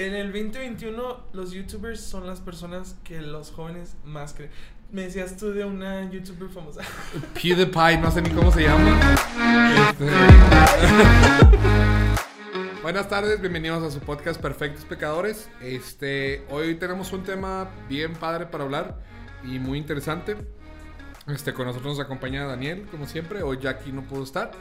En el 2021, los youtubers son las personas que los jóvenes más creen. Me decías tú de una youtuber famosa. PewDiePie, no sé ni cómo se llama. Este... Buenas tardes, bienvenidos a su podcast Perfectos Pecadores. Este, hoy tenemos un tema bien padre para hablar y muy interesante. Este, con nosotros nos acompaña Daniel, como siempre. Hoy Jackie no pudo estar.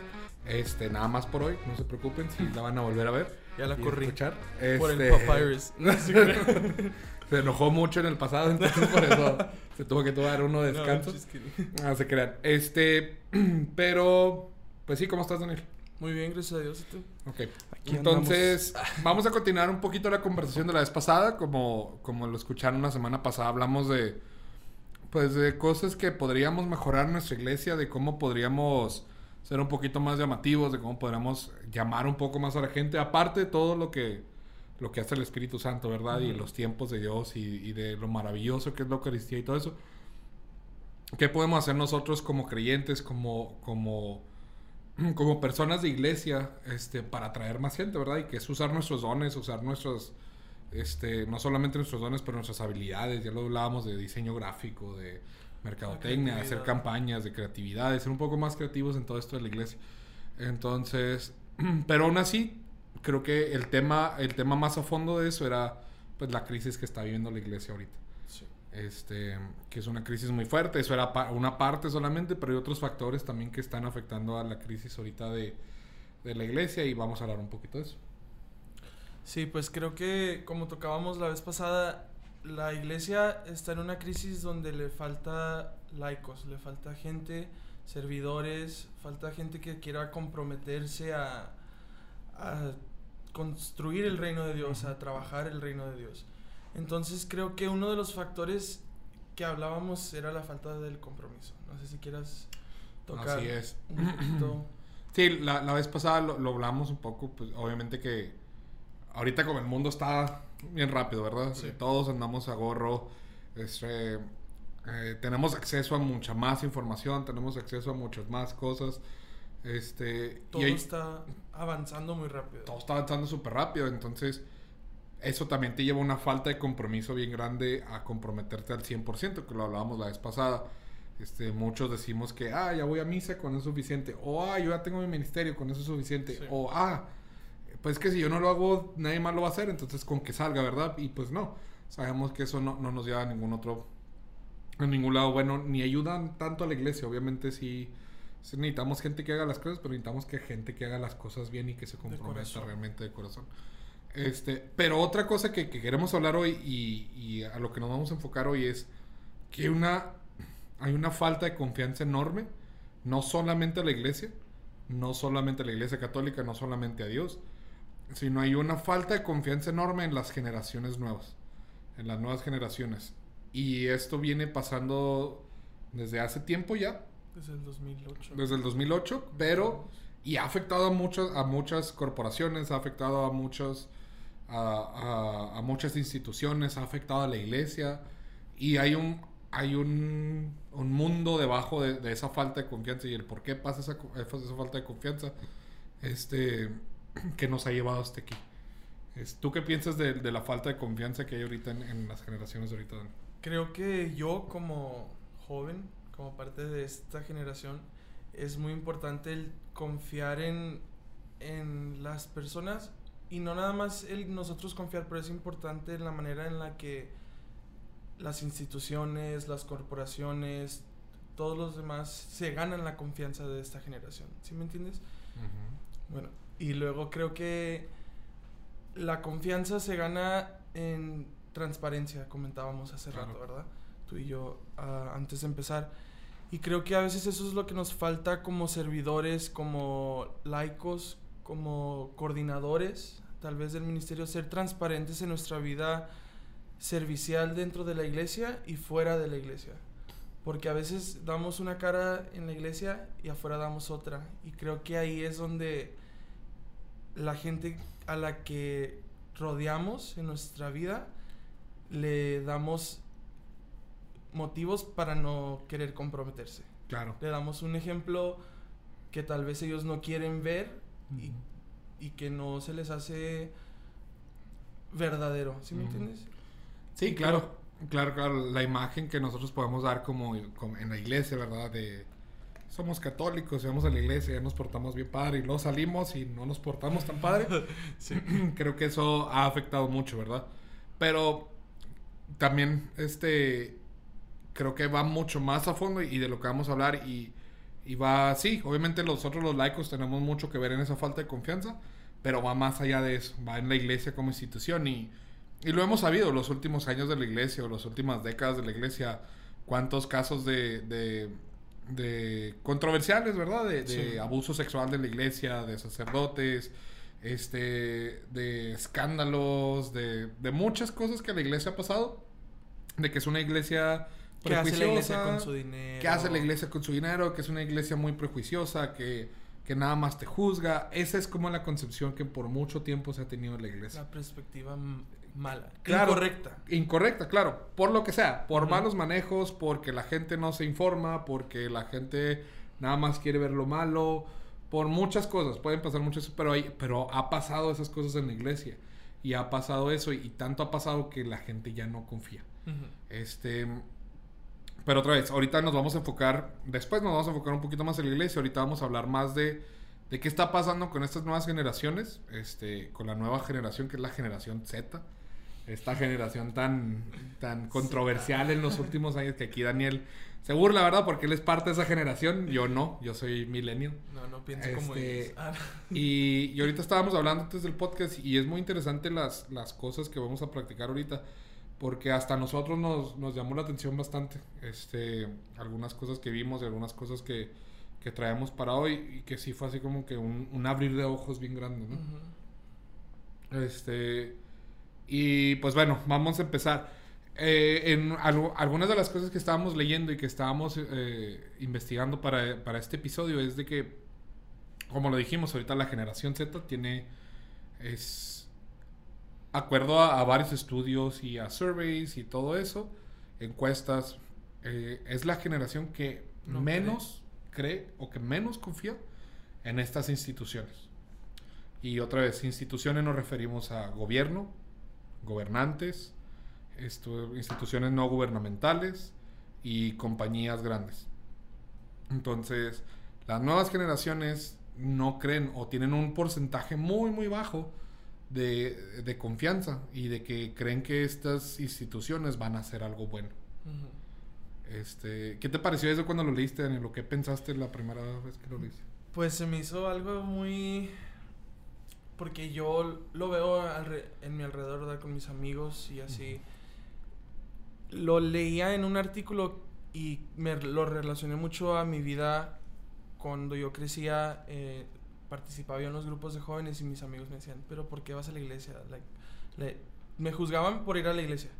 Este, nada más por hoy, no se preocupen si la van a volver a ver. Ya la corrí. escuchar. Por el Este, papyrus. se enojó mucho en el pasado, entonces por eso se tuvo que tomar uno de No, descanso. kidding. Ah, se crean. Este, pero, pues sí, ¿cómo estás, Daniel? Muy bien, gracias a Dios. ¿y tú? Ok. Aquí Entonces, vamos a continuar un poquito la conversación de la vez pasada. Como, como lo escucharon la semana pasada, hablamos de, pues, de cosas que podríamos mejorar en nuestra iglesia, de cómo podríamos ser un poquito más llamativos, de cómo podríamos llamar un poco más a la gente, aparte de todo lo que, lo que hace el Espíritu Santo, ¿verdad? Y los tiempos de Dios y, y de lo maravilloso que es la Eucaristía y todo eso. ¿Qué podemos hacer nosotros como creyentes, como, como, como personas de iglesia, este, para atraer más gente, ¿verdad? Y que es usar nuestros dones, usar nuestros, este, no solamente nuestros dones, pero nuestras habilidades. Ya lo hablábamos de diseño gráfico, de mercadotecnia, de hacer campañas, de creatividad, de ser un poco más creativos en todo esto de la iglesia. Entonces, pero aún así, creo que el tema, el tema más a fondo de eso era, pues, la crisis que está viviendo la iglesia ahorita Sí. este, que es una crisis muy fuerte. Eso era pa- una parte solamente, pero hay otros factores también que están afectando a la crisis ahorita de, de la iglesia y vamos a hablar un poquito de eso. Sí, pues creo que como tocábamos la vez pasada, la iglesia está en una crisis donde le falta laicos, le falta gente, servidores, falta gente que quiera comprometerse a, a construir el reino de Dios, a trabajar el reino de Dios. Entonces creo que uno de los factores que hablábamos era la falta del compromiso. No sé si quieras tocar Así es. un poquito. Sí, la, la vez pasada lo, lo hablamos un poco, pues obviamente que ahorita como el mundo está bien rápido, ¿verdad? Sí. Todos andamos a gorro, este, eh, tenemos acceso a mucha más información, tenemos acceso a muchas más cosas, este, Todo y está avanzando muy rápido. todo está avanzando súper rápido, entonces eso también te lleva a una falta de compromiso bien grande a comprometerte al 100%, que lo hablábamos la vez pasada. Este, muchos decimos que, ah, ya voy a misa, con eso es suficiente. O, ah, yo ya tengo mi ministerio, con eso es suficiente. Sí. O, ah, pues que si yo no lo hago, nadie más lo va a hacer, entonces con que salga, ¿verdad? Y pues no, sabemos que eso no, no nos lleva a ningún otro, a ningún lado bueno, ni ayudan tanto a la iglesia. Obviamente sí, sí necesitamos gente que haga las cosas, pero necesitamos que gente que haga las cosas bien y que se comprometa realmente de corazón. Este, pero otra cosa que, que queremos hablar hoy y, y a lo que nos vamos a enfocar hoy es que una, hay una falta de confianza enorme, no solamente a la iglesia, no solamente a la iglesia católica, no solamente a Dios, sino hay una falta de confianza enorme en las generaciones nuevas, en las nuevas generaciones. Y esto viene pasando desde hace tiempo ya, Desde el 2008. desde el 2008, pero y ha afectado a muchas a muchas corporaciones, ha afectado a muchos a, a- a muchas instituciones, ha afectado a la iglesia y hay un hay un, un mundo debajo de, de esa falta de confianza y el por qué pasa esa, esa falta de confianza este que nos ha llevado hasta aquí. ¿Tú qué piensas de, de la falta de confianza que hay ahorita en, en las generaciones de ahorita? Dani? Creo que yo como joven, como parte de esta generación, es muy importante el confiar en, en las personas y no nada más el nosotros confiar, pero es importante la manera en la que las instituciones, las corporaciones, todos los demás se ganan la confianza de esta generación. ¿Sí me entiendes? Bueno, y luego creo que la confianza se gana en transparencia, comentábamos hace Claro. rato, ¿verdad? Tú y yo ah, antes de empezar. Y creo que a veces eso es lo que nos falta como servidores, como laicos, como coordinadores, tal vez del ministerio, ser transparentes en nuestra vida servicial dentro de la iglesia y fuera de la iglesia. Porque a veces damos una cara en la iglesia y afuera damos otra. Y creo que ahí es donde la gente a la que rodeamos en nuestra vida le damos motivos para no querer comprometerse. Claro. Le damos un ejemplo que tal vez ellos no quieren ver y, y que no se les hace verdadero, ¿sí me entiendes? Sí, claro. Claro, claro. La imagen que nosotros podemos dar como, como en la iglesia, ¿verdad? De somos católicos, vamos a la iglesia, ya nos portamos bien padre y luego salimos y no nos portamos tan padre. Sí. Creo que eso ha afectado mucho, ¿verdad? Pero también, este, creo que va mucho más a fondo y de lo que vamos a hablar y, y va, sí, obviamente nosotros los laicos tenemos mucho que ver en esa falta de confianza, pero va más allá de eso, va en la iglesia como institución y, y lo hemos sabido los últimos años de la iglesia o las últimas décadas de la iglesia, cuántos casos de, de, de controversiales, ¿verdad? De, de Sí. abuso sexual de la iglesia, de sacerdotes, este, de escándalos, de, de muchas cosas que la iglesia ha pasado, de que es una iglesia ¿Qué hace la iglesia prejuiciosa, con su dinero? ¿Qué hace la iglesia con su dinero? Que es una iglesia muy prejuiciosa, que, que nada más te juzga. Esa es como la concepción que por mucho tiempo se ha tenido en la iglesia. La perspectiva m- mala. Claro. Incorrecta. Incorrecta, claro, por lo que sea, por malos manejos, porque la gente no se informa, porque la gente nada más quiere ver lo malo, por muchas cosas, pueden pasar muchas, pero hay, pero ha pasado esas cosas en la iglesia y ha pasado eso y, y tanto ha pasado que la gente ya no confía. Este, pero otra vez, ahorita nos vamos a enfocar, después nos vamos a enfocar un poquito más en la iglesia, ahorita vamos a hablar más de, de qué está pasando con estas nuevas generaciones, este, con la nueva generación que es la generación Z, esta generación tan, tan controversial en los últimos años que aquí Daniel se burla, ¿verdad? Porque él es parte de esa generación, yo no, yo soy millennial. No, no pienso como Este, ellos. Ah, Y, y ahorita estábamos hablando antes del podcast y es muy interesante las, las cosas que vamos a practicar ahorita. Porque hasta nosotros nos, nos llamó la atención bastante. Este, algunas cosas que vimos y algunas cosas que, que traemos para hoy. Y que sí fue así como que un, un abrir de ojos bien grande, ¿no? Este. Y pues bueno, vamos a empezar. Eh, en algo- algunas de las cosas que estábamos leyendo y que estábamos eh, investigando para, para este episodio es de que, como lo dijimos, ahorita la generación Z tiene. Es. Acuerdo a, a varios estudios y a surveys y todo eso, encuestas, eh, es la generación que No menos cree o que menos confía en estas instituciones. Y otra vez, instituciones nos referimos a gobierno, gobernantes, esto- instituciones no gubernamentales y compañías grandes. Entonces, las nuevas generaciones no creen o tienen un porcentaje muy, muy bajo de, de confianza y de que creen que estas instituciones van a hacer algo bueno. Ujú. Este, ¿Qué te pareció eso cuando lo leíste, Daniel? ¿Lo que pensaste la primera vez que lo leíste? Pues se me hizo algo muy... Porque yo lo veo en mi alrededor, ¿verdad? Con mis amigos y así. Lo leía en un artículo y me lo relacioné mucho a mi vida cuando yo crecía. eh, participaba yo en los grupos de jóvenes y mis amigos me decían, pero ¿por qué vas a la iglesia? Like, le- me juzgaban por ir a la iglesia.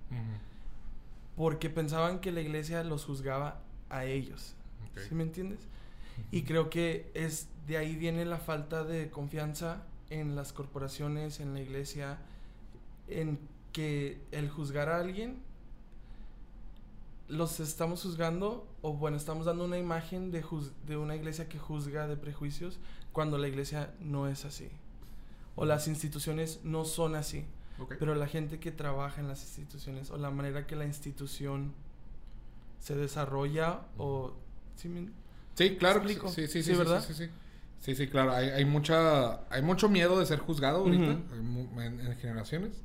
Porque pensaban que la iglesia los juzgaba a ellos. Ok. ¿Sí me entiendes? Y creo que es de ahí viene la falta de confianza en las corporaciones, en la iglesia, en que el juzgar a alguien los estamos juzgando o bueno, estamos dando una imagen de, de una iglesia que juzga de prejuicios cuando la iglesia no es así. O las instituciones no son así. Ok. Pero la gente que trabaja en las instituciones o la manera que la institución se desarrolla o... ¿sí me- Sí, claro. explico? Sí, sí, sí, Sí, sí, ¿verdad? Sí, sí, sí. Sí, claro. Hay, hay mucha, hay mucho miedo de ser juzgado ahorita en, mu- en- en generaciones.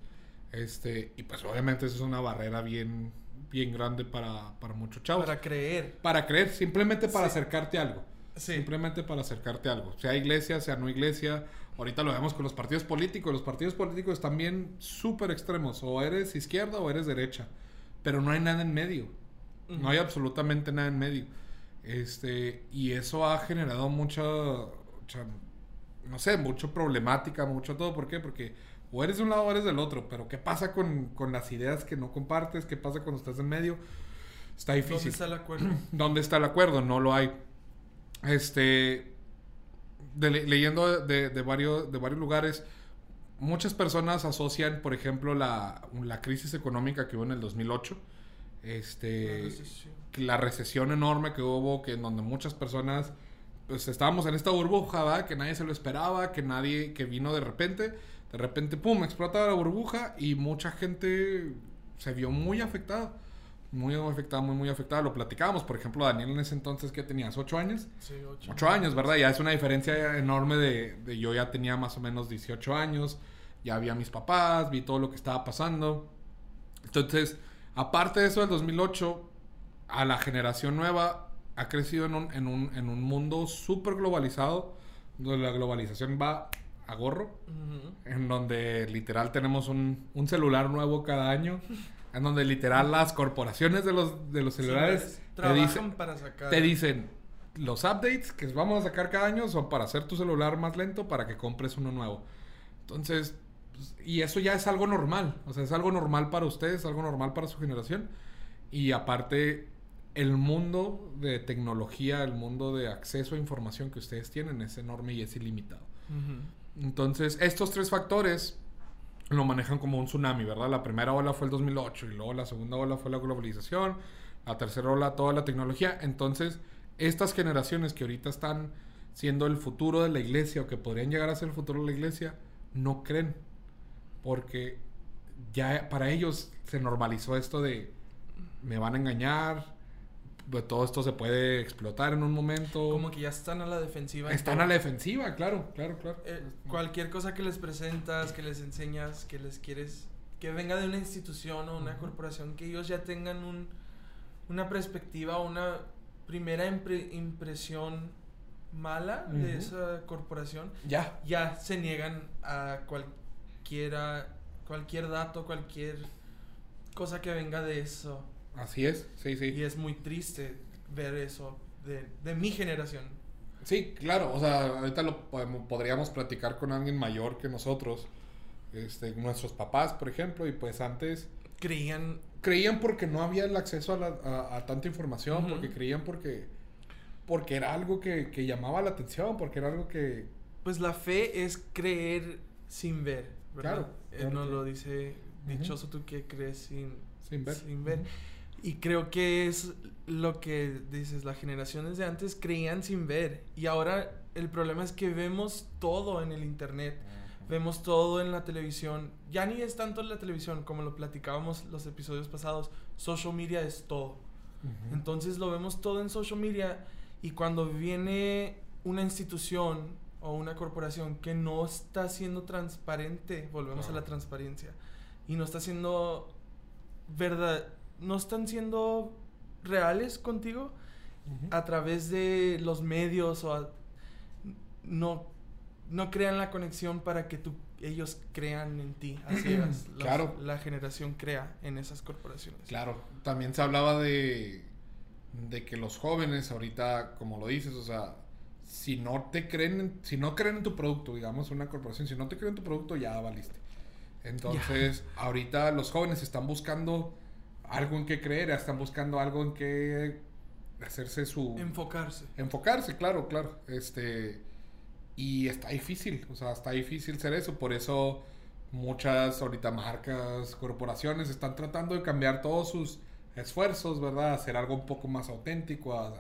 Este, y pues obviamente eso es una barrera bien, bien grande para, para muchos chavos. Para creer. Para creer, simplemente para Sí. acercarte a algo. Sí. Simplemente para acercarte a algo. Sea iglesia, sea no iglesia. Ahorita lo vemos con los partidos políticos. Los partidos políticos están bien súper extremos. O eres izquierda o eres derecha. Pero no hay nada en medio. No hay absolutamente nada en medio. Este, y eso ha generado mucha, mucha, no sé, mucha problemática, mucho todo. ¿Por qué? Porque o eres de un lado o eres del otro. Pero ¿qué pasa con, con las ideas que no compartes? ¿Qué pasa cuando estás en medio? Está ¿Dónde difícil. está el acuerdo? ¿Dónde está el acuerdo? No lo hay. Este, de- leyendo de, de varios, de varios lugares, muchas personas asocian, por ejemplo, la, la crisis económica que hubo en el 2008, este, La recesión. la recesión enorme que hubo, que en donde muchas personas, pues estábamos en esta burbuja, ¿verdad? que nadie se lo esperaba, que nadie, que vino de repente. De repente, pum, explota la burbuja y mucha gente se vio muy afectada. Muy afectada, muy, muy afectada. Lo platicábamos, por ejemplo, Daniel en ese entonces que tenías 8 años. Sí, ocho. 8 años, ¿verdad? Ya es una diferencia enorme de, de yo ya tenía más o menos 18 años, ya vi a mis papás, vi todo lo que estaba pasando. Entonces, aparte de eso del 2008, a la generación nueva ha crecido en un, en un, en un mundo súper globalizado, donde la globalización va a gorro, Ujú. en donde literal tenemos un, un celular nuevo cada año, en donde literal las corporaciones de los, de los celulares Sí, te trabajan dicen, para sacar. te dicen, los updates que vamos a sacar cada año son para hacer tu celular más lento para que compres uno nuevo. Entonces, pues, y eso ya es algo normal. O sea, es algo normal para ustedes, algo normal para su generación. Y aparte, el mundo de tecnología, el mundo de acceso a información que ustedes tienen es enorme y es ilimitado. Entonces, estos tres factores lo manejan como un tsunami, ¿verdad? La primera ola fue el 2008 y luego la segunda ola fue la globalización, la tercera ola toda la tecnología. Entonces, estas generaciones que ahorita están siendo el futuro de la iglesia o que podrían llegar a ser el futuro de la iglesia, no creen. Porque ya para ellos se normalizó esto de me van a engañar, pues, todo esto se puede explotar en un momento. Como que ya están a la defensiva. en Están a la defensiva, claro, claro, claro. Eh, cualquier cosa que les presentas, que les enseñas, que les quieres, que venga de una institución o una corporación, que ellos ya tengan un, una perspectiva, una primera impre- impresión mala de esa corporación, Ya. ya se niegan a cualquiera, cualquier dato, cualquier cosa que venga de eso. Así es, sí, sí. Y es muy triste ver eso de, de mi generación. Sí, claro, o sea, ahorita lo podemos- podríamos platicar con alguien mayor que nosotros, este, nuestros papás, por ejemplo, y pues antes Creían creían porque no había el acceso a, la- a- a tanta información, porque creían porque, porque era algo que, que llamaba la atención, porque era algo que... Pues la fe es creer sin ver, ¿verdad? Claro, Eh, claro nos lo dice, dichoso tú que crees sin, Sin ver. ver. Y creo que es lo que dices, las generaciones de antes creían sin ver. Y ahora el problema es que vemos todo en el internet, vemos todo en la televisión. Ya ni es tanto en la televisión, como lo platicábamos los episodios pasados, social media es todo. Entonces lo vemos todo en social media y cuando viene una institución o una corporación que no está siendo transparente, volvemos a la transparencia, y no está siendo verdad, no están siendo reales contigo a través de los medios o a- no no crean la conexión para que tú ellos crean en ti, así es, los- Claro. la generación crea en esas corporaciones. Claro, también se hablaba de, de que los jóvenes ahorita, como lo dices, o sea, si no te creen, en- si no creen en tu producto, digamos una corporación, si no te creen en tu producto, ya valiste. Entonces, ahorita los jóvenes están buscando algo en que creer, están buscando algo en que hacerse su... Enfocarse. Enfocarse, claro, claro. Este. Y está difícil, o sea, está difícil ser eso. Por eso muchas ahorita marcas, corporaciones están tratando de cambiar todos sus esfuerzos, ¿verdad? A hacer algo un poco más auténtico, a,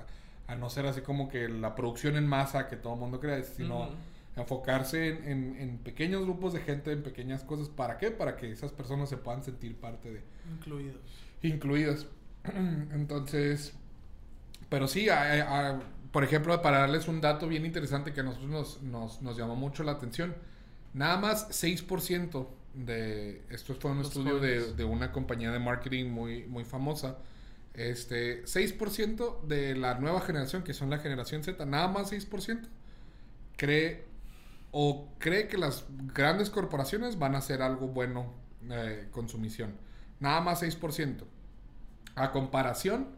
a no ser así como que la producción en masa que todo el mundo cree, sino enfocarse en, en- en pequeños grupos de gente, en pequeñas cosas. ¿Para qué? Para que esas personas se puedan sentir parte de, incluidos. Incluidas. Entonces, pero sí, a- a- por ejemplo, para darles un dato bien interesante que a nosotros nos, nos, nos llamó mucho la atención, nada más 6% de, esto fue un Los estudio de, de una compañía de marketing muy, muy famosa, este, 6% de la nueva generación, que son la generación Z, nada más 6%, cree o cree que las grandes corporaciones van a hacer algo bueno eh, con su misión. Nada más 6%. A comparación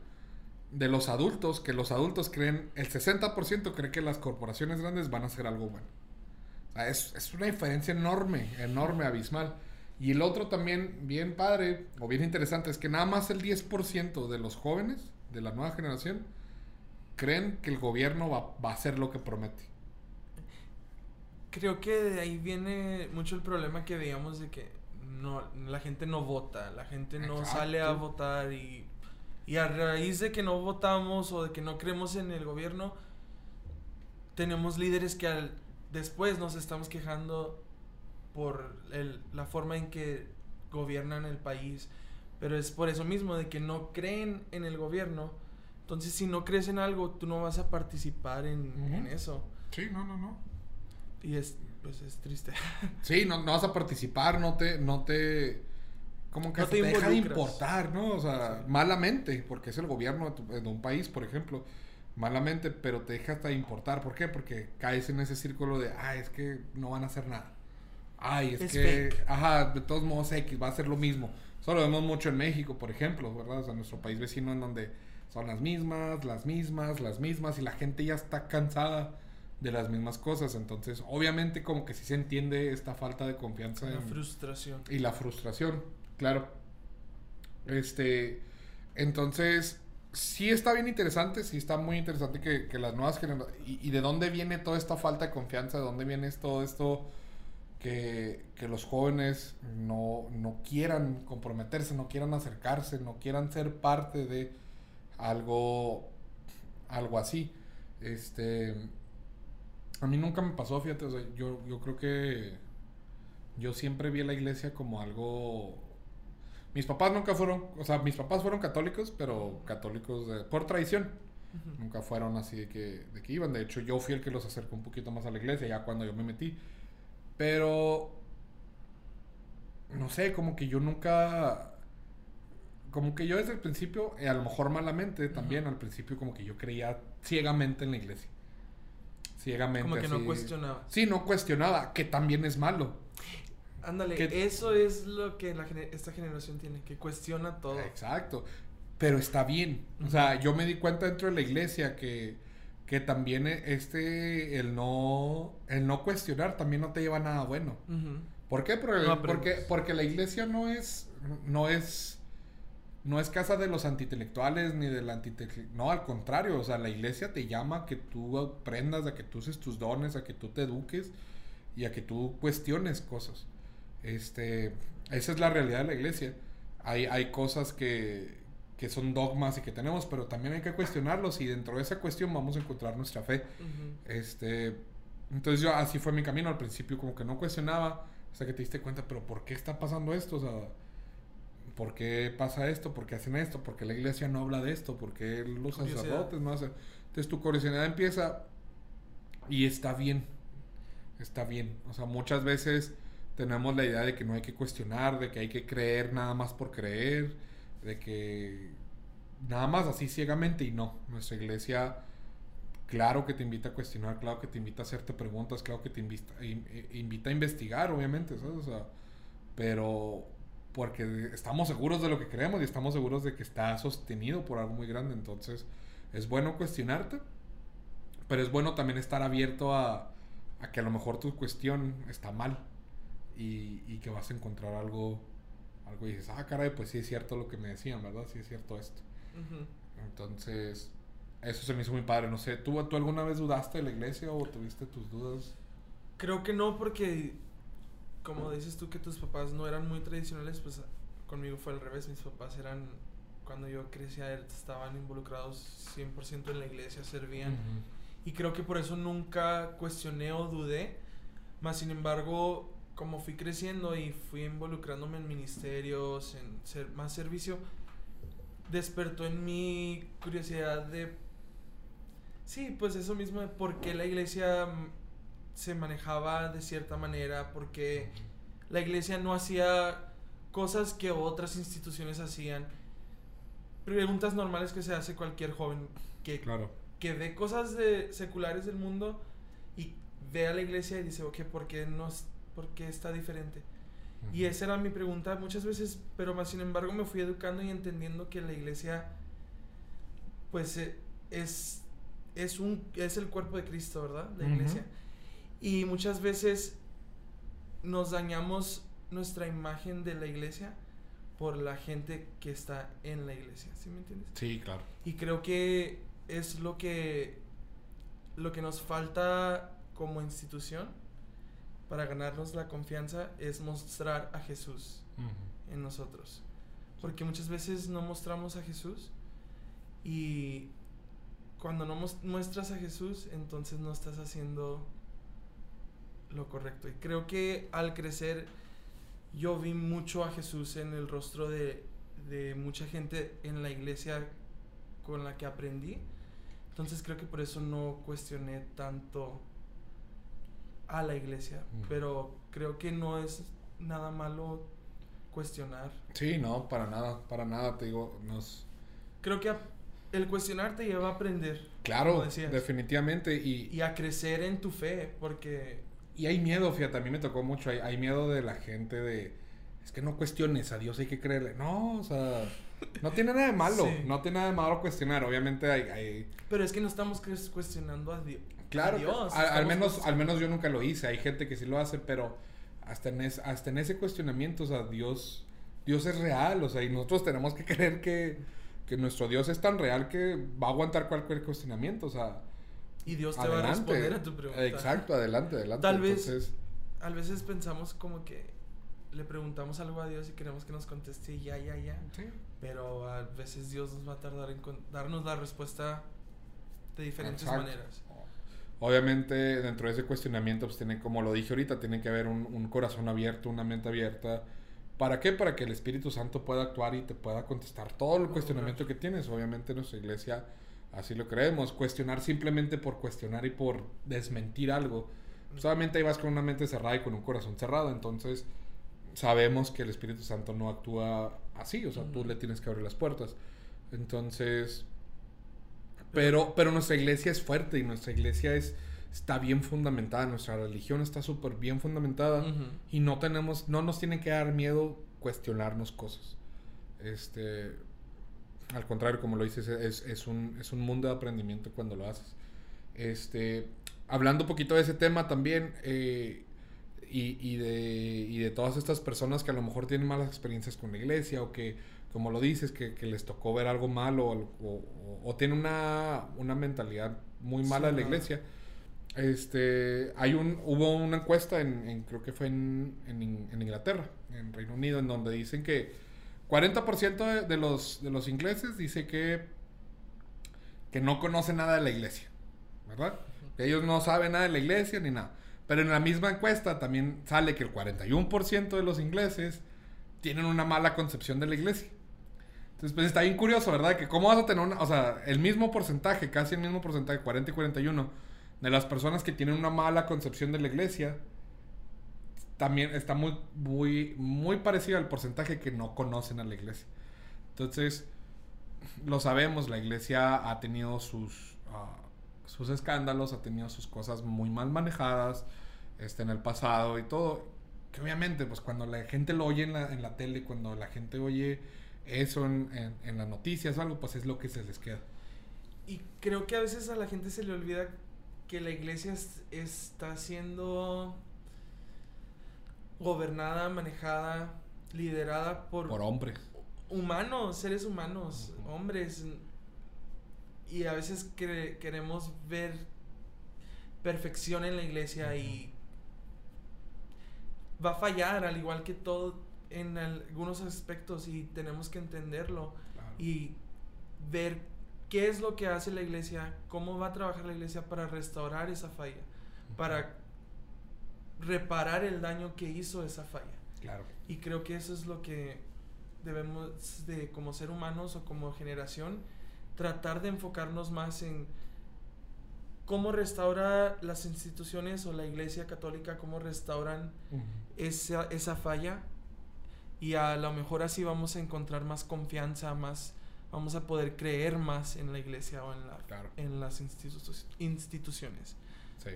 de los adultos, que los adultos creen, el 60% cree que las corporaciones grandes van a hacer algo bueno. O sea, es, es una diferencia enorme, enorme, abismal. Y el otro también, bien padre o bien interesante, es que nada más el 10% de los jóvenes de la nueva generación creen que el gobierno va, va a hacer lo que promete. Creo que de ahí viene mucho el problema que veíamos de que no, la gente no vota, la gente no Exacto. sale a votar y, y a raíz de que no votamos o de que no creemos en el gobierno, tenemos líderes que al- después nos estamos quejando por el, la forma en que gobiernan el país, pero es por eso mismo, de que no creen en el gobierno. Entonces, si no crees en algo, tú no vas a participar en, en eso. Sí, no, no, no. Y es, pues, es triste. Sí, no, no vas a participar, no te, no te, como que No te te, deja de importar, ¿no? O sea, malamente, porque es el gobierno de, tu- de un país, por ejemplo, malamente, pero te deja hasta de importar. ¿Por qué? Porque caes en ese círculo de, ah, es que no van a hacer nada. Ay, es, Es que, fake. ajá, de todos modos X va a ser lo mismo. Eso lo vemos mucho en México, por ejemplo, ¿verdad? O sea, nuestro país vecino en donde son las mismas, las mismas, las mismas, y la gente ya está cansada de las mismas cosas. Entonces, obviamente, como que sí se entiende esta falta de confianza La en- frustración. y la frustración, claro. Este, entonces, sí está bien interesante, sí está muy interesante que, que las nuevas generaciones... Y, y de dónde viene toda esta falta de confianza? ¿De dónde viene todo esto que, que los jóvenes no, no quieran comprometerse, no quieran acercarse, no quieran ser parte de algo, algo así? Este... A mí nunca me pasó, fíjate, o sea, yo, yo creo que yo siempre vi a la iglesia como algo... Mis papás nunca fueron, o sea, mis papás fueron católicos, pero católicos de- por tradición. Nunca fueron así de que, de que iban. De hecho, yo fui el que los acercó un poquito más a la iglesia, ya cuando yo me metí. Pero, no sé, como que yo nunca... Como que yo desde el principio, eh, a lo mejor malamente también, al principio como que yo creía ciegamente en la iglesia. Ciegamente. Como que no así. cuestionabas. Sí, no cuestionaba, que también es malo. Ándale, Que- eso es lo que la esta generación tiene, que cuestiona todo. Exacto. Pero está bien. O sea, yo me di cuenta dentro de la iglesia que, que también este, el no, el no cuestionar también no te lleva a nada bueno. ¿Por qué? Porque, No porque, porque la iglesia no es, no es, no es casa de los antitelectuales ni del antitele... No, al contrario. O sea, la iglesia te llama a que tú aprendas, a que tú uses tus dones, a que tú te eduques y a que tú cuestiones cosas. Este, esa es la realidad de la iglesia. Hay, hay cosas que, que son dogmas y que tenemos, pero también hay que cuestionarlos y dentro de esa cuestión vamos a encontrar nuestra fe. Este, entonces yo así fue mi camino al principio, como que no cuestionaba hasta que te diste cuenta, pero ¿por qué está pasando esto? O sea, ¿por qué pasa esto? ¿Por qué hacen esto? ¿Por qué la iglesia no habla de esto? ¿Por qué los Curiosidad. sacerdotes no hacen? Entonces tu curiosidad empieza y está bien, está bien. O sea, muchas veces tenemos la idea de que no hay que cuestionar, de que hay que creer nada más por creer, de que nada más así ciegamente y no. Nuestra iglesia claro que te invita a cuestionar, claro que te invita a hacerte preguntas, claro que te invita, in- eh, invita a investigar, obviamente, ¿sabes? O sea, pero porque estamos seguros de lo que creemos y estamos seguros de que está sostenido por algo muy grande, entonces es bueno cuestionarte, pero es bueno también estar abierto a, a que a lo mejor tu cuestión está mal y, y que vas a encontrar algo, algo y dices, ah, caray, pues sí es cierto lo que me decían, ¿verdad? Sí es cierto esto. Ujú. Entonces, eso se me hizo muy padre. No sé, ¿tú, ¿tú alguna vez dudaste de la iglesia o tuviste tus dudas? Creo que no, porque como dices tú que tus papás no eran muy tradicionales, pues conmigo fue al revés. Mis papás eran, cuando yo crecía, estaban involucrados 100% en la iglesia, servían. Y creo que por eso nunca cuestioné o dudé. Más sin embargo, como fui creciendo y fui involucrándome en ministerios, en ser más servicio, despertó en mi curiosidad de... Sí, pues eso mismo de por qué la iglesia se manejaba de cierta manera, porque la iglesia no hacía cosas que otras instituciones hacían. Preguntas normales que se hace cualquier joven que Claro. que ve cosas de seculares del mundo y ve a la iglesia y dice, ok, ¿por qué, no, es- por qué está diferente? Y esa era mi pregunta muchas veces, pero más sin embargo me fui educando y entendiendo que la iglesia, pues eh, es, es, un, es el cuerpo de Cristo, ¿verdad? La iglesia. Y muchas veces nos dañamos nuestra imagen de la iglesia por la gente que está en la iglesia, ¿sí me entiendes? Sí, claro. Y creo que es lo que lo que nos falta como institución para ganarnos la confianza es mostrar a Jesús en nosotros. Porque muchas veces no mostramos a Jesús y cuando no muestras a Jesús, entonces no estás haciendo lo correcto. Y creo que al crecer yo vi mucho a Jesús en el rostro de, de mucha gente en la iglesia con la que aprendí. Entonces creo que por eso no cuestioné tanto a la iglesia. Mm. Pero creo que no es nada malo cuestionar. Sí, no, para nada, para nada, te digo, nos... Creo que el cuestionar te lleva a aprender. Claro, definitivamente, y, Y a crecer en tu fe, porque y hay miedo, fíjate, a mí me tocó mucho, hay, hay miedo de la gente de, es que no cuestiones, a Dios hay que creerle. No, o sea, no tiene nada de malo, Sí. no tiene nada de malo cuestionar, obviamente hay... hay Pero es que no estamos cuestionando a, Di- claro, a Dios. al, menos, al menos yo nunca lo hice, hay gente que sí lo hace, pero hasta en, es- hasta en ese cuestionamiento, o sea, Dios, Dios es real, o sea, y nosotros tenemos que creer que, que nuestro Dios es tan real que va a aguantar cualquier cuestionamiento, o sea... Y Dios te va a responder a tu pregunta. Exacto, adelante, adelante. Tal vez- A veces pensamos como que le preguntamos algo a Dios y queremos que nos conteste ya, ya, ya. sí. Pero a veces Dios nos va a tardar en darnos la respuesta de diferentes Exacto. maneras. Obviamente, dentro de ese cuestionamiento, pues tiene, como lo dije ahorita, tiene que haber un, un corazón abierto, una mente abierta. ¿Para qué? Para que el Espíritu Santo pueda actuar y te pueda contestar todo el cuestionamiento que tienes. Obviamente, en nuestra iglesia así lo creemos. Cuestionar simplemente por cuestionar y por desmentir algo. Pues, obviamente ahí vas con una mente cerrada y con un corazón cerrado. Entonces, sabemos que el Espíritu Santo no actúa así. O sea, tú Ujú. le tienes que abrir las puertas. Entonces, pero, pero nuestra iglesia es fuerte y nuestra iglesia es, está bien fundamentada, nuestra religión está súper bien fundamentada y no tenemos, no nos tiene que dar miedo cuestionarnos cosas. Este, al contrario, como lo dices, es, es un, es un mundo de aprendimiento cuando lo haces. Este, hablando un poquito de ese tema también, eh, y, y de, y de todas estas personas que a lo mejor tienen malas experiencias con la iglesia o que, como lo dices, que, que les tocó ver algo malo o, o, o tienen una, una mentalidad muy mala Sí, de la iglesia. Este, hay un, hubo una encuesta en, en- creo que fue en, en Inglaterra, en Reino Unido, en donde dicen que 40% de, de los, de los ingleses dice que, que no conocen nada de la iglesia, ¿verdad? Que ellos no saben nada de la iglesia ni nada. Pero en la misma encuesta también sale que el 41% de los ingleses tienen una mala concepción de la iglesia. Entonces, pues está bien curioso, ¿verdad? Que cómo vas a tener una, o sea, el mismo porcentaje, casi el mismo porcentaje, 40 y 41, de las personas que tienen una mala concepción de la iglesia, también está muy, muy, muy parecido al porcentaje que no conocen a la iglesia. Entonces, lo sabemos, la iglesia ha tenido sus, ah, sus escándalos, ha tenido sus cosas muy mal manejadas este, en el pasado y todo. Que obviamente, pues cuando la gente lo oye en la, en la tele, cuando la gente oye eso en, en, en las noticias o algo, pues es lo que se les queda. Y creo que a veces a la gente se le olvida que la iglesia es- está siendo gobernada, manejada, liderada por, Por hombres. humanos, seres humanos, hombres. Y a veces queremos ver perfección en la iglesia y va a fallar al igual que todo en algunos aspectos y tenemos que entenderlo Claro. y ver qué es lo que hace la iglesia, cómo va a trabajar la iglesia para restaurar esa falla, para reparar el daño que hizo esa falla. Claro. Y creo que eso es lo que debemos de como ser humanos o como generación tratar de enfocarnos más en cómo restaura las instituciones o la iglesia católica, cómo restauran esa, esa falla y a lo mejor así vamos a encontrar más confianza, más vamos a poder creer más en la iglesia o en, la, Claro. en las institu- instituciones. Sí.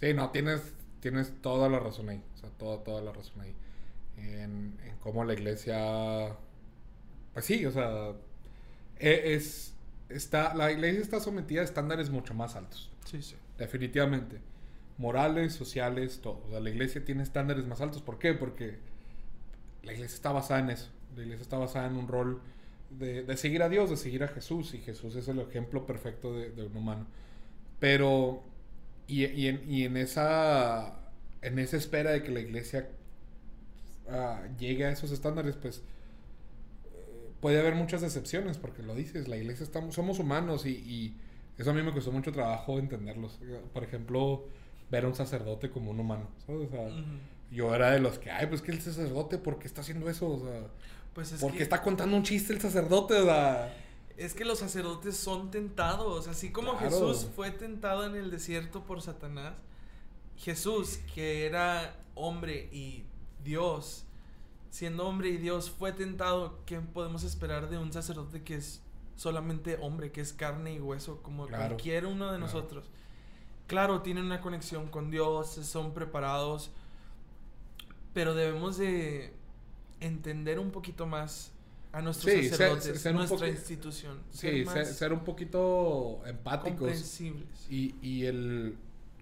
Sí, no, tienes, tienes toda la razón ahí. O sea, toda, toda la razón ahí. En, en cómo la iglesia. Pues sí, o sea. e- Es. Está, la iglesia está sometida a estándares mucho más altos. Sí, sí. Definitivamente. Morales, sociales, todo. O sea, la iglesia tiene estándares más altos. ¿Por qué? Porque la iglesia está basada en eso. La iglesia está basada en un rol de, de seguir a Dios, de seguir a Jesús. Y Jesús es el ejemplo perfecto de, de un humano. Pero, y, y en, y en esa, en esa espera de que la iglesia ah, llegue a esos estándares, pues eh, puede haber muchas decepciones, porque lo dices, la iglesia estamos, somos humanos y, y eso a mí me costó mucho trabajo entenderlos. Por ejemplo, ver a un sacerdote como un humano. ¿sabes? O sea, Ujú. yo era de los que, ay, pues que el sacerdote, ¿por qué está haciendo eso? O sea, Pues es ¿por qué que, está contando un chiste el sacerdote? O sea, es que los sacerdotes son tentados. Así como Claro. Jesús fue tentado en el desierto por Satanás. Jesús, que era hombre y Dios, siendo hombre y Dios, fue tentado. ¿Qué podemos esperar de un sacerdote que es solamente hombre, que es carne y hueso, como Claro. cualquier uno de Claro. nosotros? Claro, tienen una conexión con Dios, son preparados, pero debemos de entender un poquito más a nuestros Sí, ser- sacerdotes, ser un nuestra institución, sí, ser ser, más ser un poquito empáticos. comprensibles. Y, y el,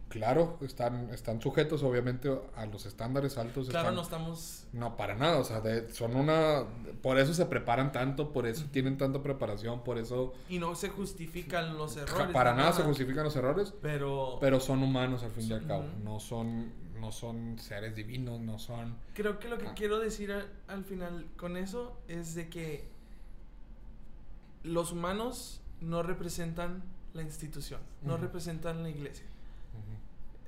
claro, están, están sujetos obviamente a los estándares altos. Claro, están- no estamos No, para nada, o sea, de- son una... Por eso se preparan tanto, por eso tienen tanta preparación, por eso... y no se justifican los errores. para ni nada se justifican los errores, Pero, pero son humanos al fin y al cabo. No son, no son seres divinos, no son... creo que lo que Ah. quiero decir al, al final con eso es de que los humanos no representan la institución, no representan la iglesia.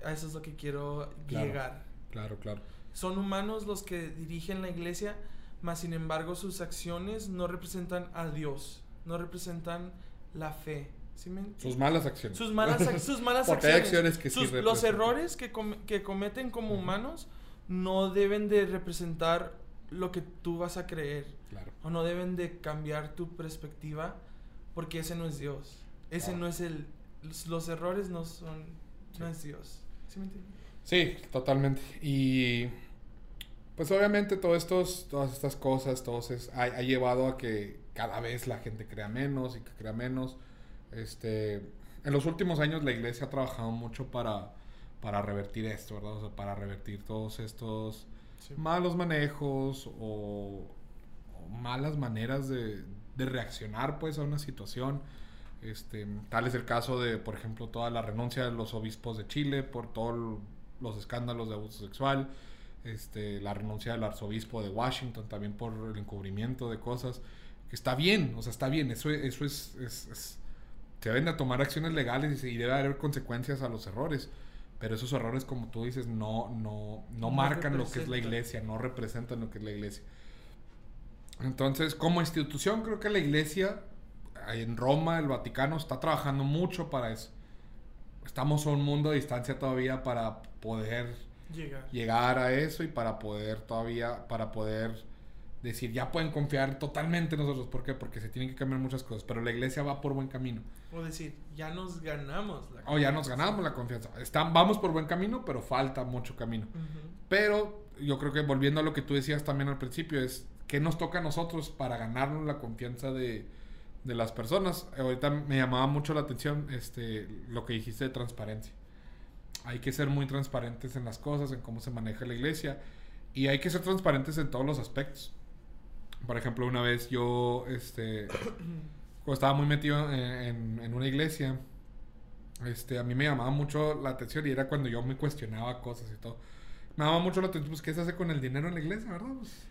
A eso es lo que quiero Claro. llegar. Claro, claro. Son humanos los que dirigen la iglesia, mas sin embargo sus acciones no representan a Dios, no representan la fe. ¿Sí me entiendes? Sus malas acciones. Sus malas, ac- sus malas Porque hay acciones. acciones que sí los errores que, com- que cometen como humanos no deben de representar lo que tú vas a creer. Claro. O no deben de cambiar tu perspectiva porque ese no es Dios. Ese Claro. no es el... Los, los errores no son... No es Dios. ¿Sí me entiendes? Sí, totalmente. Y pues obviamente todo estos, todas estas cosas, todos es, ha, ha llevado a que cada vez la gente crea menos y que crea menos. Este, en los últimos años la iglesia ha trabajado mucho para, para revertir esto, ¿verdad? O sea, para revertir todos estos Sí. malos manejos o, o malas maneras de, de reaccionar pues a una situación. Este, tal es el caso de, por ejemplo, toda la renuncia de los obispos de Chile por todos los escándalos de abuso sexual, este, la renuncia del arzobispo de Washington también por el encubrimiento de cosas, que está bien, o sea, está bien, eso, eso es, es- es- se deben de tomar acciones legales y, se- y debe haber consecuencias a los errores, pero esos errores, como tú dices, no, no, no No marcan lo que es la iglesia, no representan lo que es la iglesia. Entonces, como institución, creo que la iglesia en Roma, el Vaticano, está trabajando mucho para eso. Estamos a un mundo de distancia todavía para poder Llegar. llegar a eso y para poder todavía, para poder decir, ya pueden confiar totalmente en nosotros. ¿Por qué? Porque se tienen que cambiar muchas cosas, pero la iglesia va por buen camino. O decir, ya nos ganamos la O ya nos ganamos la confianza. Están, vamos por buen camino, pero falta mucho camino. Ujú. Pero yo creo que volviendo a lo que tú decías también al principio, es que nos toca a nosotros para ganarnos la confianza de, de las personas. Ahorita me llamaba mucho la atención este, lo que dijiste de transparencia. Hay que ser muy transparentes en las cosas, en cómo se maneja la iglesia. Y hay que ser transparentes en todos los aspectos. Por ejemplo, una vez yo este, cuando estaba muy metido en, en- en una iglesia, este, a mí me llamaba mucho la atención y era cuando yo me cuestionaba cosas y todo. Me llamaba mucho la atención, pues, ¿qué se hace con el dinero en la iglesia, verdad? Pues,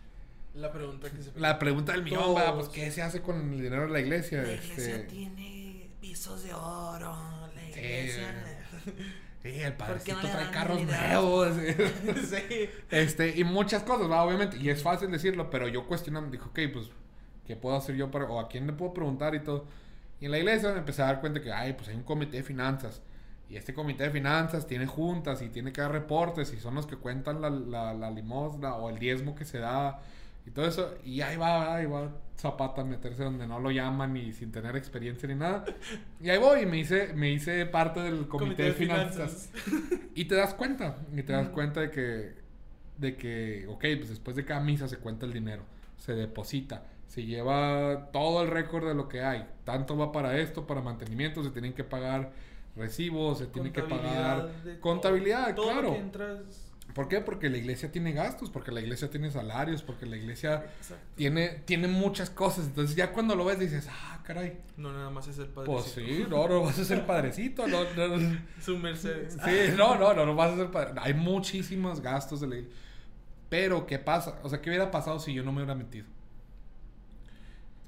La pregunta que se... la pregunta del millón. Pues, ¿qué se hace con el dinero en la iglesia? La iglesia Este, tiene pisos de oro. La iglesia... sí, el qué padrecito no trae carros nuevos. sí. Este, y muchas cosas, ¿va? obviamente. Y es fácil decirlo, pero yo cuestionando, dijo, ok, pues, ¿qué puedo hacer yo para, o a quién le puedo preguntar y todo? Y en la iglesia me empecé a dar cuenta que, ay, pues hay un comité de finanzas. Y este comité de finanzas tiene juntas y tiene que dar reportes y son los que cuentan la, la, la limosna o el diezmo que se da y todo eso. Y ahí va, ahí va Zapata a meterse donde no lo llaman y sin tener experiencia ni nada. Y ahí voy y me hice, me hice parte del comité, de, finanzas. Y te das cuenta, y te das cuenta de que, de que, ok, pues después de cada misa se cuenta el dinero, se deposita, se lleva todo el récord de lo que hay. Tanto va para esto, para mantenimiento, se tienen que pagar recibos, se tiene que pagar Contabilidad todo. lo claro. que entras... ¿Por qué? Porque la iglesia tiene gastos, porque la iglesia tiene salarios, porque la iglesia Exacto. tiene, tiene muchas cosas. Entonces ya cuando lo ves dices, ah, caray, No, nada más es el padre. pues sí, no, no vas a ser padrecito, no, no, no. Su Mercedes. Sí, no, no, no, no vas a ser padre. Hay muchísimos gastos de la iglesia. Pero, ¿qué pasa? O sea, ¿qué hubiera pasado si yo no me hubiera metido?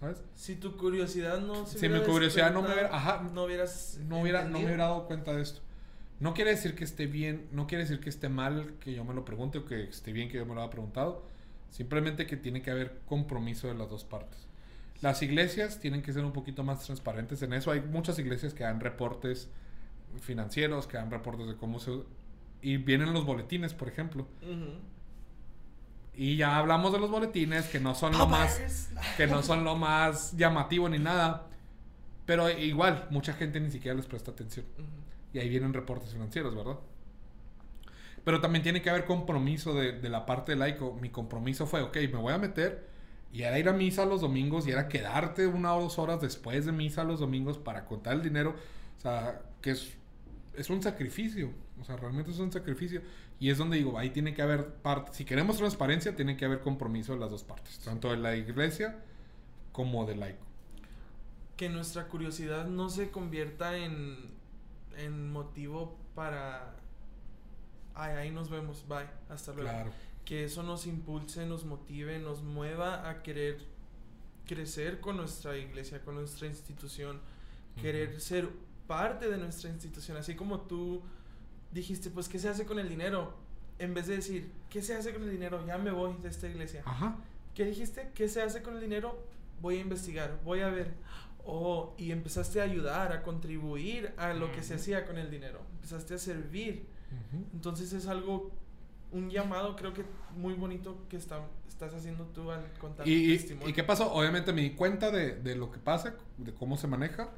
¿Sabes? Si tu curiosidad no se Si mi curiosidad no me hubiera- ajá, no hubieras No, hubiera, no me hubiera dado cuenta de esto. No quiere decir que esté bien, no quiere decir que esté mal que yo me lo pregunte o que esté bien que yo me lo haya preguntado. Simplemente que tiene que haber compromiso de las dos partes. Las iglesias tienen que ser un poquito más transparentes en eso. Hay muchas iglesias que dan reportes financieros, que dan reportes de cómo se... Y vienen los boletines, por ejemplo. Y ya hablamos de los boletines, que no son lo más... Que no son lo más llamativo ni nada. Pero igual, mucha gente ni siquiera les presta atención. Y ahí vienen reportes financieros, ¿verdad? Pero también tiene que haber compromiso de, de la parte de laico. Mi compromiso fue, ok, me voy a meter y era ir a misa los domingos y era quedarte una o dos horas después de misa los domingos para contar el dinero. O sea, que es, es un sacrificio. O sea, realmente es un sacrificio. Y es donde digo, ahí tiene que haber parte. Si queremos transparencia, tiene que haber compromiso de las dos partes. Tanto de la iglesia como de laico. Que nuestra curiosidad no se convierta en, en motivo para... Ay, ahí nos vemos, bye, hasta luego. Claro que eso nos impulse, nos motive, nos mueva a querer crecer con nuestra iglesia, con nuestra institución, querer ser parte de nuestra institución, así como tú dijiste, pues, ¿qué se hace con el dinero? En vez de decir, ¿qué se hace con el dinero? Ya me voy de esta iglesia. Ajá. ¿Qué dijiste? ¿Qué se hace con el dinero? Voy a investigar, voy a ver. Oh, y empezaste a ayudar, a contribuir a lo que se hacía con el dinero. Empezaste a servir. Entonces es algo un llamado creo que muy bonito que está, estás haciendo tú al contar y, testimonio. ¿Y qué pasó? Obviamente me di cuenta de, de, lo que pasa, de cómo se maneja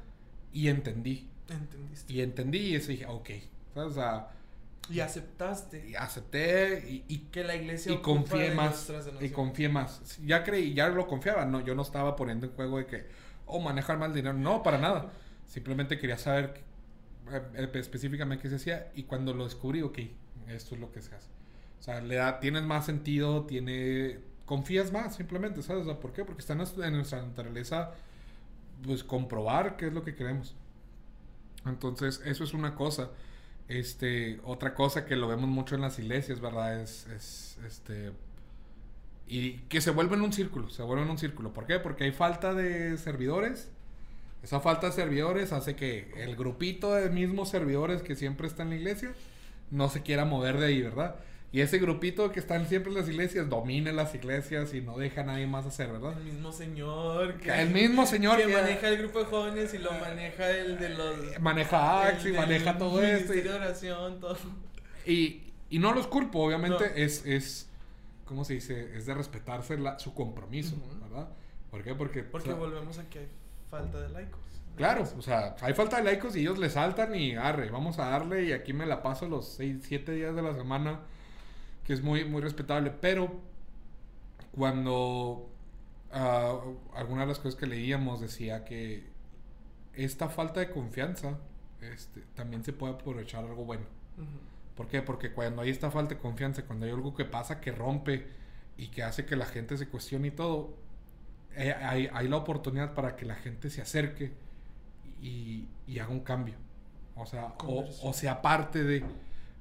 y entendí. Entendiste. Y entendí y dije, ok. O sea, y aceptaste. Y acepté y, y que la iglesia y confié más. Y confié más. Ya creí, ya lo confiaba. No, yo no estaba poniendo en juego de que, oh, manejar mal dinero. No, para nada. Simplemente quería saber eh, específicamente qué se hacía. Y cuando lo descubrí, ok, esto es lo que se hace. O sea, le da, tienes más sentido, tiene, confías más simplemente, ¿sabes? O ¿Por qué? Porque está en nuestra naturaleza, pues, comprobar qué es lo que queremos. Entonces, eso es una cosa. Este, otra cosa que lo vemos mucho en las iglesias, ¿verdad? Es, es este, y que se vuelve en un círculo, se vuelve en un círculo. ¿Por qué? Porque hay falta de servidores. Esa falta de servidores hace que el grupito de mismos servidores que siempre está en la iglesia no se quiera mover de ahí, ¿verdad? Y ese grupito que están siempre en las iglesias domina las iglesias y no deja a nadie más hacer, ¿verdad? El mismo señor. Que, el mismo señor que, maneja el grupo de jóvenes y lo maneja el de los. Maneja Axe y maneja todo esto. Y, de oración, todo. Y, y no los culpo, obviamente. Es, es. ¿Cómo se dice? Es de respetarse la, su compromiso, ¿verdad? ¿Por qué? Porque. Porque volvemos a que hay falta de laicos. Claro, o sea, hay falta de laicos y ellos le saltan y arre, vamos a darle y aquí me la paso los 6, 7 días de la semana que es muy, muy respetable, pero cuando uh, alguna de las cosas que leíamos decía que esta falta de confianza este, también se puede aprovechar algo bueno. ¿Por qué? Porque cuando hay esta falta de confianza, cuando hay algo que pasa que rompe y que hace que la gente se cuestione y todo, eh, hay, hay, la oportunidad para que la gente se acerque y, y haga un cambio. O sea, o, o sea parte de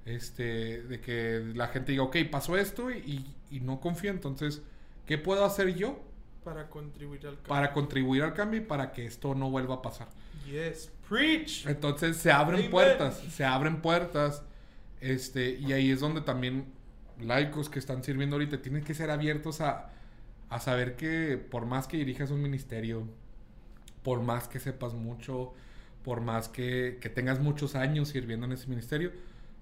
este, de que la gente diga, ok, pasó esto y, y, no confío, entonces, ¿qué puedo hacer yo? Para contribuir al cambio. Para contribuir al cambio y para que esto no vuelva a pasar. Yes, preach. Entonces se abren puertas, se abren puertas, este, y ahí es donde también laicos que están sirviendo ahorita tienen que ser abiertos a, a saber que por más que dirijas un ministerio, por más que sepas mucho, por más que, que tengas muchos años sirviendo en ese ministerio,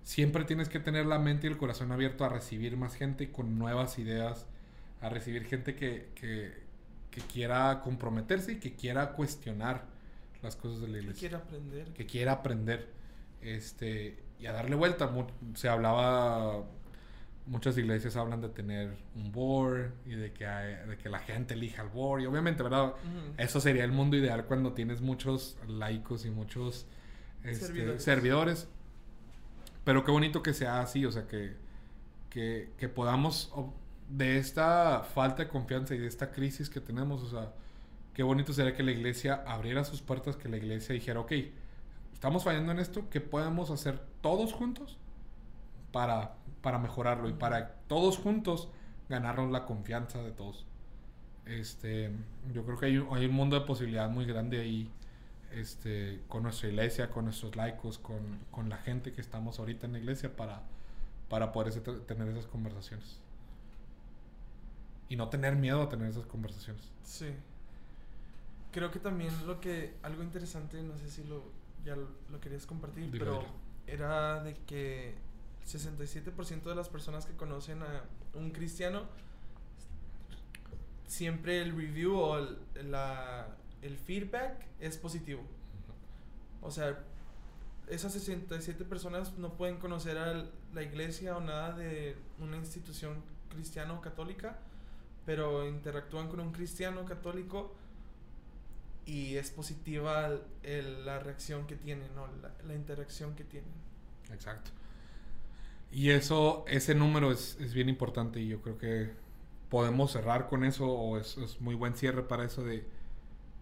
siempre tienes que tener la mente y el corazón abierto a recibir más gente con nuevas ideas, a recibir gente que, que, quiera comprometerse y que quiera cuestionar las cosas de la iglesia. Que quiera aprender. Que quiera aprender. Este, y a darle vuelta. Se hablaba, muchas iglesias hablan de tener un board y de que, de que la gente elija el board. Y obviamente, ¿verdad? Eso sería el mundo ideal cuando tienes muchos laicos y muchos este, servidores pero qué bonito que sea así, o sea, que, que, que podamos, de esta falta de confianza y de esta crisis que tenemos, o sea, qué bonito sería que la iglesia abriera sus puertas, que la iglesia dijera, ok, estamos fallando en esto, ¿qué podemos hacer todos juntos para, para mejorarlo y para todos juntos ganarnos la confianza de todos? Este, yo creo que hay, hay un mundo de posibilidad muy grande ahí este, con nuestra iglesia, con nuestros laicos, con, con la gente que estamos ahorita en la iglesia para, para poder ese- tener esas conversaciones. Y no tener miedo a tener esas conversaciones. Sí. Creo que también lo que, algo interesante, no sé si lo, ya lo, lo querías compartir, pero era de que el 67% de las personas que conocen a un cristiano, siempre el review o el, la- el feedback es positivo. O sea, esas 67 personas no pueden conocer a la iglesia o nada de una institución cristiana o católica, pero interactúan con un cristiano católico y es positiva el- el- la reacción que tienen, ¿no? la, la interacción que tienen. Exacto. Y eso, ese número es, es bien importante y yo creo que podemos cerrar con eso o es, es muy buen cierre para eso de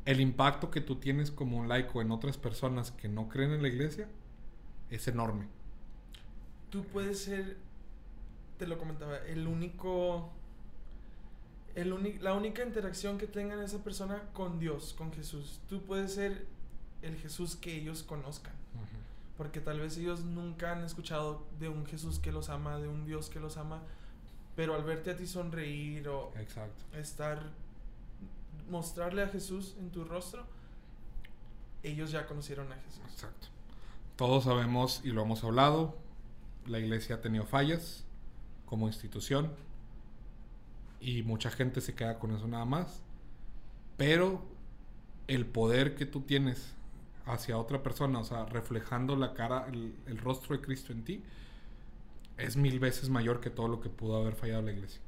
el impacto que tú tienes como un laico en otras personas que no creen en la iglesia es enorme. Tú puedes ser, te lo comentaba, el único, el la única interacción que tengan esa persona con Dios, con Jesús. Tú puedes ser el Jesús que ellos conozcan. Porque tal vez ellos nunca han escuchado de un Jesús que los ama, de un Dios que los ama, pero al verte a ti sonreír o Exacto. estar, mostrarle a Jesús en tu rostro, ellos ya conocieron a Jesús. Exacto. Todos sabemos y lo hemos hablado, la iglesia ha tenido fallas como institución y mucha gente se queda con eso nada más. Pero el poder que tú tienes hacia otra persona, o sea, reflejando la cara, el, el rostro de Cristo en ti, es mil veces mayor que todo lo que pudo haber fallado la iglesia.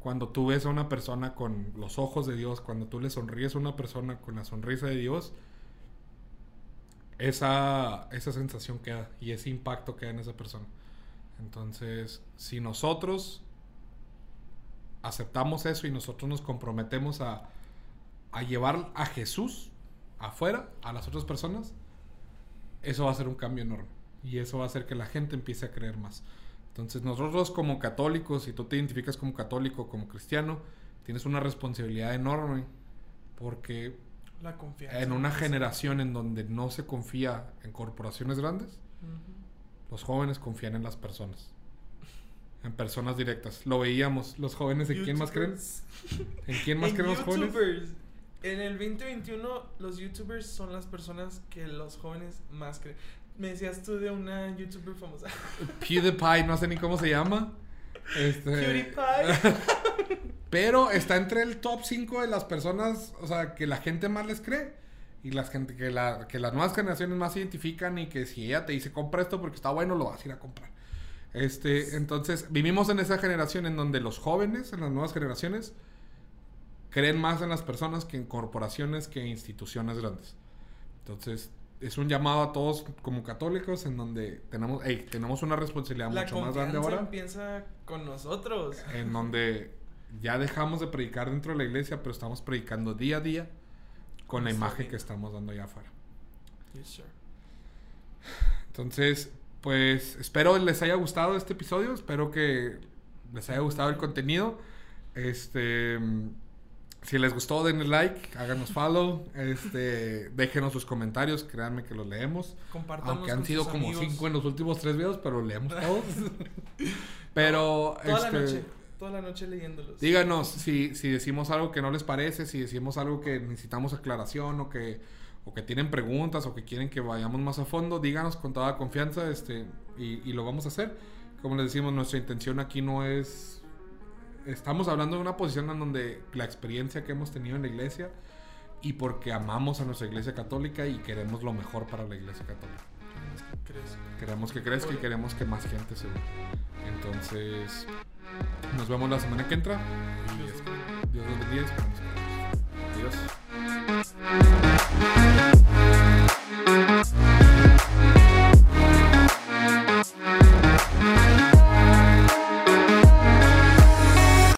Cuando tú ves a una persona con los ojos de Dios, cuando tú le sonríes a una persona con la sonrisa de Dios, esa, esa sensación queda y ese impacto queda en esa persona. Entonces, si nosotros aceptamos eso y nosotros nos comprometemos a, a llevar a Jesús afuera, a las otras personas, eso va a ser un cambio enorme. Y eso va a hacer que la gente empiece a creer más. Entonces nosotros como católicos, si tú te identificas como católico, como cristiano, tienes una responsabilidad enorme porque La confianza. en una generación en donde no se confía en corporaciones grandes, los jóvenes confían en las personas. En personas directas. Lo veíamos, los jóvenes, ¿en quién más creen? ¿En quién más En creen los jóvenes? YouTubers. En el 2021, los YouTubers son las personas que los jóvenes más creen. Me decías tú de una YouTuber famosa. PewDiePie, no sé ni cómo se llama. Este, PewDiePie. Pero está entre el top 5 de las personas, o sea, que la gente más les cree. Y las gente que, la, que las nuevas generaciones más se identifican y que si ella te dice compra esto porque está bueno, lo vas a ir a comprar. Este, entonces, vivimos en esa generación en donde los jóvenes, en las nuevas generaciones, creen más en las personas que en corporaciones que en instituciones grandes. Entonces, es un llamado a todos como católicos en donde tenemos, hey, tenemos una responsabilidad La mucho más grande confianza ahora empieza con nosotros. en donde ya dejamos de predicar dentro de la iglesia, pero estamos predicando día a día con la imagen que estamos dando allá afuera. Yes, sir. Entonces, pues espero les haya gustado este episodio, espero que les haya gustado el contenido. Este, si les gustó, denle like, háganos follow, este, déjenos sus comentarios, créanme que los leemos. Compártanos Aunque han con sido sus como amigos. cinco en los últimos tres videos, pero los leemos todos. pero, Toda la este, noche. Toda la noche leyéndolos. Díganos si, si decimos algo que no les parece, si decimos algo que necesitamos aclaración o que, o que tienen preguntas o que quieren que vayamos más a fondo, díganos con toda confianza este, y, y, lo vamos a hacer. Como les decimos, nuestra intención aquí no es... Estamos hablando de una posición en donde la experiencia que hemos tenido en la iglesia y porque amamos a nuestra iglesia católica y queremos lo mejor para la iglesia católica. Queremos que crezca y queremos que más gente se vea. Entonces, nos vemos la semana que entra. Dios los bendiga. Adiós.